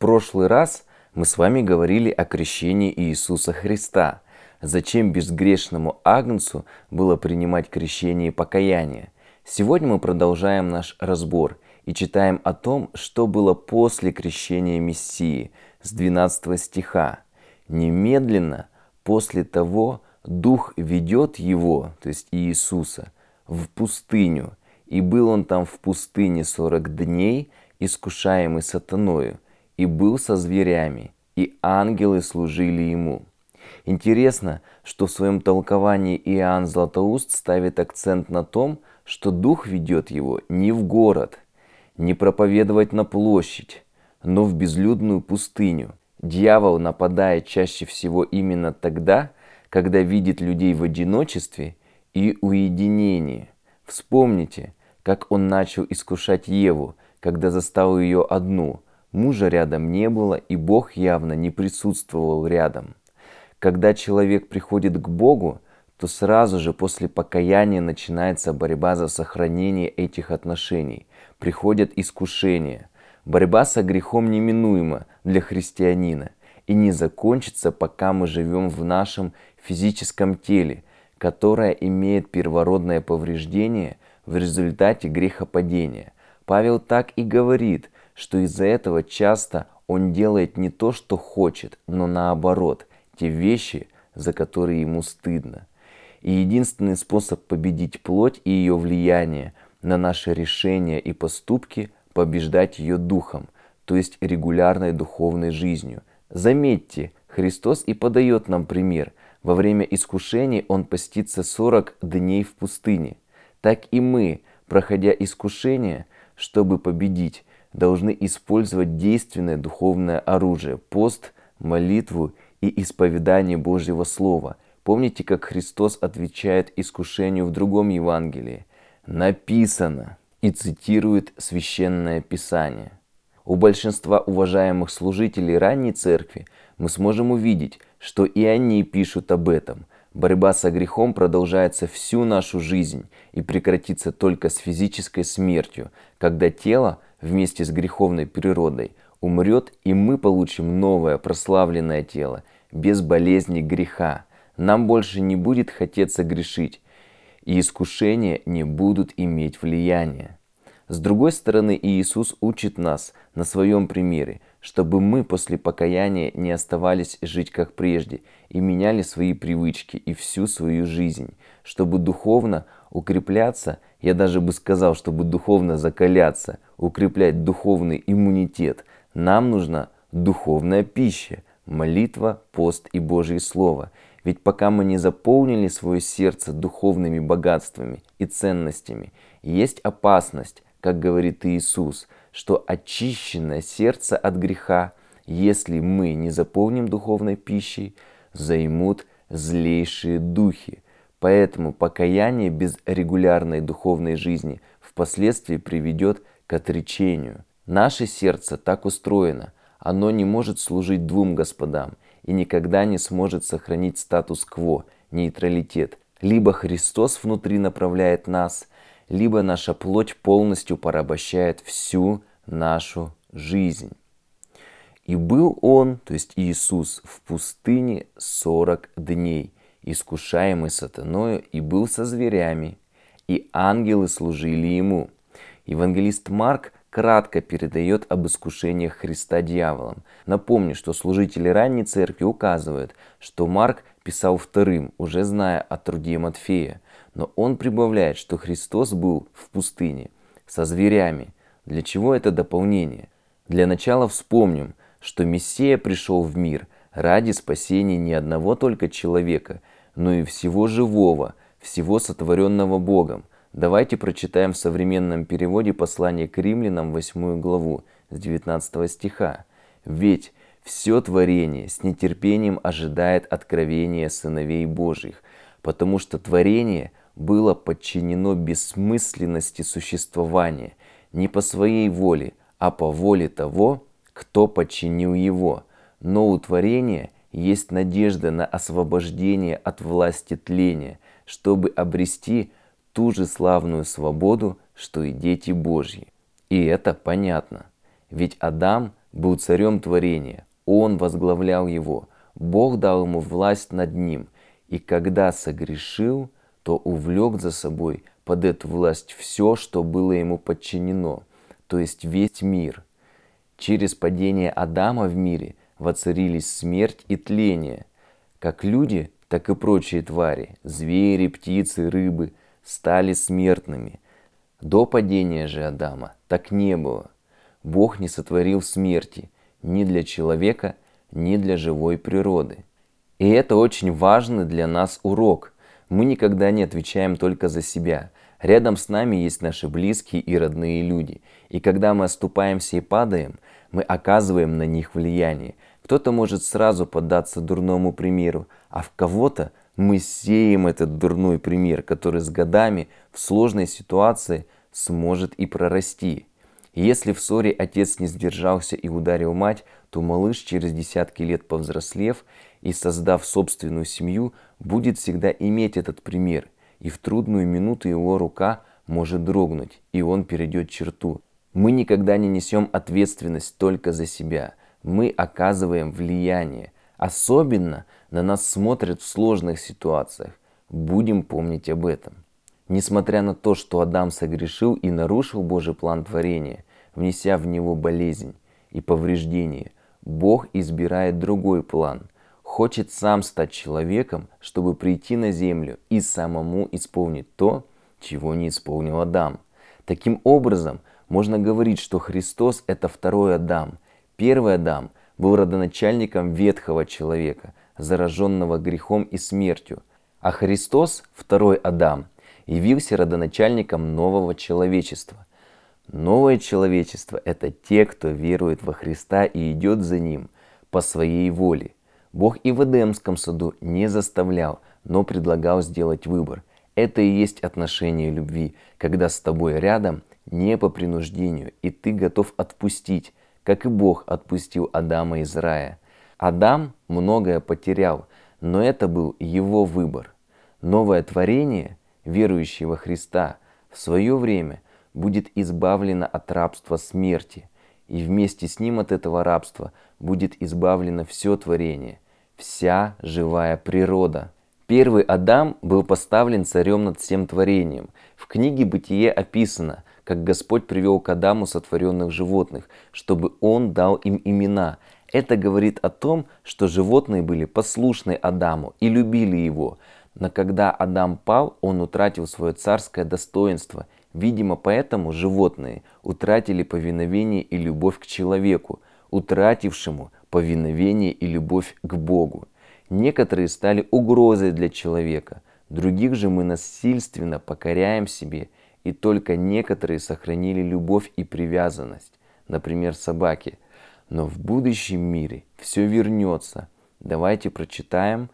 прошлый раз мы с вами говорили о крещении Иисуса Христа. Зачем безгрешному Агнцу было принимать крещение и покаяние? Сегодня мы продолжаем наш разбор и читаем о том, что было после крещения Мессии с 12 стиха. Немедленно после того Дух ведет его, то есть Иисуса, в пустыню, и был он там в пустыне сорок дней, искушаемый сатаною, и был со зверями, и ангелы служили ему. Интересно, что в своем толковании Иоанн Златоуст ставит акцент на том, что Дух ведет его не в город, не проповедовать на площадь, но в безлюдную пустыню. Дьявол нападает чаще всего именно тогда, когда видит людей в одиночестве и уединении. Вспомните, как он начал искушать Еву, когда застал ее одну. Мужа рядом не было, и Бог явно не присутствовал рядом. Когда человек приходит к Богу, то сразу же после покаяния начинается борьба за сохранение этих отношений. Приходят искушения. Борьба со грехом неминуема для христианина и не закончится, пока мы живем в нашем физическом теле, которое имеет первородное повреждение в результате грехопадения. Павел так и говорит, что из-за этого часто он делает не то, что хочет, но наоборот, те вещи, за которые ему стыдно. И единственный способ победить плоть и ее влияние на наши решения и поступки – побеждать ее духом, то есть регулярной духовной жизнью. Заметьте, Христос и подает нам пример. Во время искушений Он постится 40 дней в пустыне – так и мы, проходя искушение, чтобы победить, должны использовать действенное духовное оружие – пост, молитву и исповедание Божьего Слова. Помните, как Христос отвечает искушению в другом Евангелии? Написано и цитирует Священное Писание. У большинства уважаемых служителей ранней церкви мы сможем увидеть, что и они пишут об этом – Борьба со грехом продолжается всю нашу жизнь и прекратится только с физической смертью, когда тело вместе с греховной природой умрет, и мы получим новое прославленное тело, без болезни греха. Нам больше не будет хотеться грешить, и искушения не будут иметь влияния. С другой стороны, Иисус учит нас на своем примере, чтобы мы после покаяния не оставались жить как прежде и меняли свои привычки и всю свою жизнь, чтобы духовно укрепляться, я даже бы сказал, чтобы духовно закаляться, укреплять духовный иммунитет, нам нужна духовная пища, молитва, пост и Божье Слово. Ведь пока мы не заполнили свое сердце духовными богатствами и ценностями, есть опасность, как говорит Иисус, что очищенное сердце от греха, если мы не заполним духовной пищей, займут злейшие духи. Поэтому покаяние без регулярной духовной жизни впоследствии приведет к отречению. Наше сердце так устроено, оно не может служить двум господам и никогда не сможет сохранить статус-кво, нейтралитет. Либо Христос внутри направляет нас, либо наша плоть полностью порабощает всю нашу жизнь. И был он, то есть Иисус, в пустыне 40 дней, искушаемый сатаною, и был со зверями, и ангелы служили ему. Евангелист Марк кратко передает об искушениях Христа дьяволом. Напомню, что служители ранней церкви указывают, что Марк писал вторым, уже зная о труде Матфея. Но он прибавляет, что Христос был в пустыне со зверями. Для чего это дополнение? Для начала вспомним, что Мессия пришел в мир ради спасения не одного только человека, но и всего живого, всего сотворенного Богом. Давайте прочитаем в современном переводе послание к римлянам 8 главу с 19 стиха. «Ведь все творение с нетерпением ожидает откровения сыновей Божьих, потому что творение было подчинено бессмысленности существования не по своей воле, а по воле того, кто подчинил его. Но у творения есть надежда на освобождение от власти тления, чтобы обрести ту же славную свободу, что и дети Божьи. И это понятно. Ведь Адам был царем творения. Он возглавлял его. Бог дал ему власть над ним. И когда согрешил, то увлек за собой под эту власть все, что было ему подчинено, то есть весь мир. Через падение Адама в мире воцарились смерть и тление. Как люди, так и прочие твари, звери, птицы, рыбы, стали смертными. До падения же Адама так не было. Бог не сотворил смерти ни для человека, ни для живой природы. И это очень важный для нас урок. Мы никогда не отвечаем только за себя. Рядом с нами есть наши близкие и родные люди. И когда мы оступаемся и падаем, мы оказываем на них влияние. Кто-то может сразу поддаться дурному примеру, а в кого-то мы сеем этот дурной пример, который с годами в сложной ситуации сможет и прорасти. Если в ссоре отец не сдержался и ударил мать, то малыш через десятки лет повзрослев и создав собственную семью, будет всегда иметь этот пример. И в трудную минуту его рука может дрогнуть, и он перейдет черту. Мы никогда не несем ответственность только за себя. Мы оказываем влияние. Особенно на нас смотрят в сложных ситуациях. Будем помнить об этом. Несмотря на то, что Адам согрешил и нарушил Божий план творения, внеся в него болезнь и повреждение, Бог избирает другой план. Хочет сам стать человеком, чтобы прийти на землю и самому исполнить то, чего не исполнил Адам. Таким образом, можно говорить, что Христос – это второй Адам. Первый Адам был родоначальником ветхого человека, зараженного грехом и смертью. А Христос, второй Адам – явился родоначальником нового человечества. Новое человечество – это те, кто верует во Христа и идет за Ним по своей воле. Бог и в Эдемском саду не заставлял, но предлагал сделать выбор. Это и есть отношение любви, когда с тобой рядом не по принуждению, и ты готов отпустить, как и Бог отпустил Адама из рая. Адам многое потерял, но это был его выбор. Новое творение верующий во Христа, в свое время будет избавлено от рабства смерти, и вместе с ним от этого рабства будет избавлено все творение, вся живая природа. Первый Адам был поставлен царем над всем творением. В книге «Бытие» описано, как Господь привел к Адаму сотворенных животных, чтобы он дал им имена. Это говорит о том, что животные были послушны Адаму и любили его. Но когда Адам пал, он утратил свое царское достоинство. Видимо, поэтому животные утратили повиновение и любовь к человеку, утратившему повиновение и любовь к Богу. Некоторые стали угрозой для человека, других же мы насильственно покоряем себе, и только некоторые сохранили любовь и привязанность, например, собаки. Но в будущем мире все вернется. Давайте прочитаем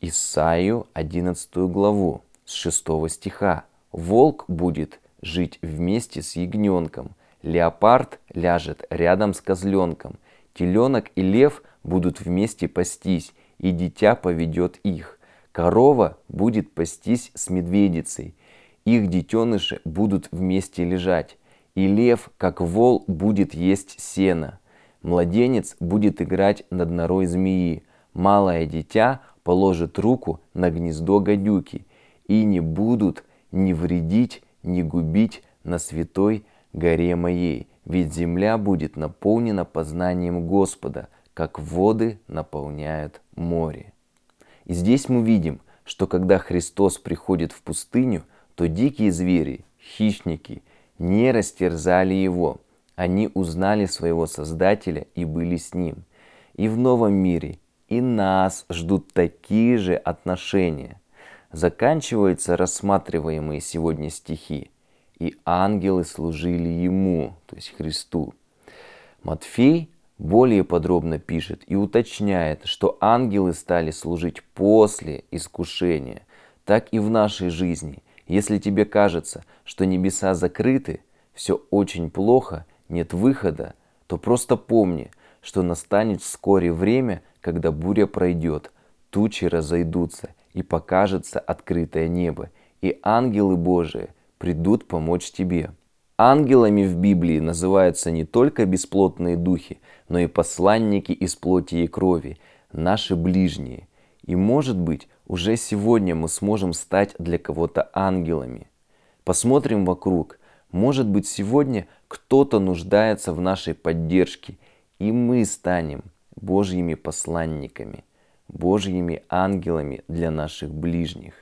Исаию 11 главу с 6 стиха. «Волк будет жить вместе с ягненком, леопард ляжет рядом с козленком, теленок и лев будут вместе пастись, и дитя поведет их. Корова будет пастись с медведицей, их детеныши будут вместе лежать, и лев, как вол, будет есть сено. Младенец будет играть над норой змеи, малое дитя положит руку на гнездо гадюки, и не будут ни вредить, ни губить на святой горе моей, ведь земля будет наполнена познанием Господа, как воды наполняют море. И здесь мы видим, что когда Христос приходит в пустыню, то дикие звери, хищники, не растерзали его. Они узнали своего Создателя и были с ним. И в новом мире и нас ждут такие же отношения. Заканчиваются рассматриваемые сегодня стихи. И ангелы служили Ему, то есть Христу. Матфей более подробно пишет и уточняет, что ангелы стали служить после искушения. Так и в нашей жизни. Если тебе кажется, что небеса закрыты, все очень плохо, нет выхода, то просто помни, что настанет вскоре время, когда буря пройдет, тучи разойдутся, и покажется открытое небо, и ангелы Божии придут помочь тебе. Ангелами в Библии называются не только бесплотные духи, но и посланники из плоти и крови, наши ближние. И может быть, уже сегодня мы сможем стать для кого-то ангелами. Посмотрим вокруг. Может быть, сегодня кто-то нуждается в нашей поддержке, и мы станем Божьими посланниками, Божьими ангелами для наших ближних.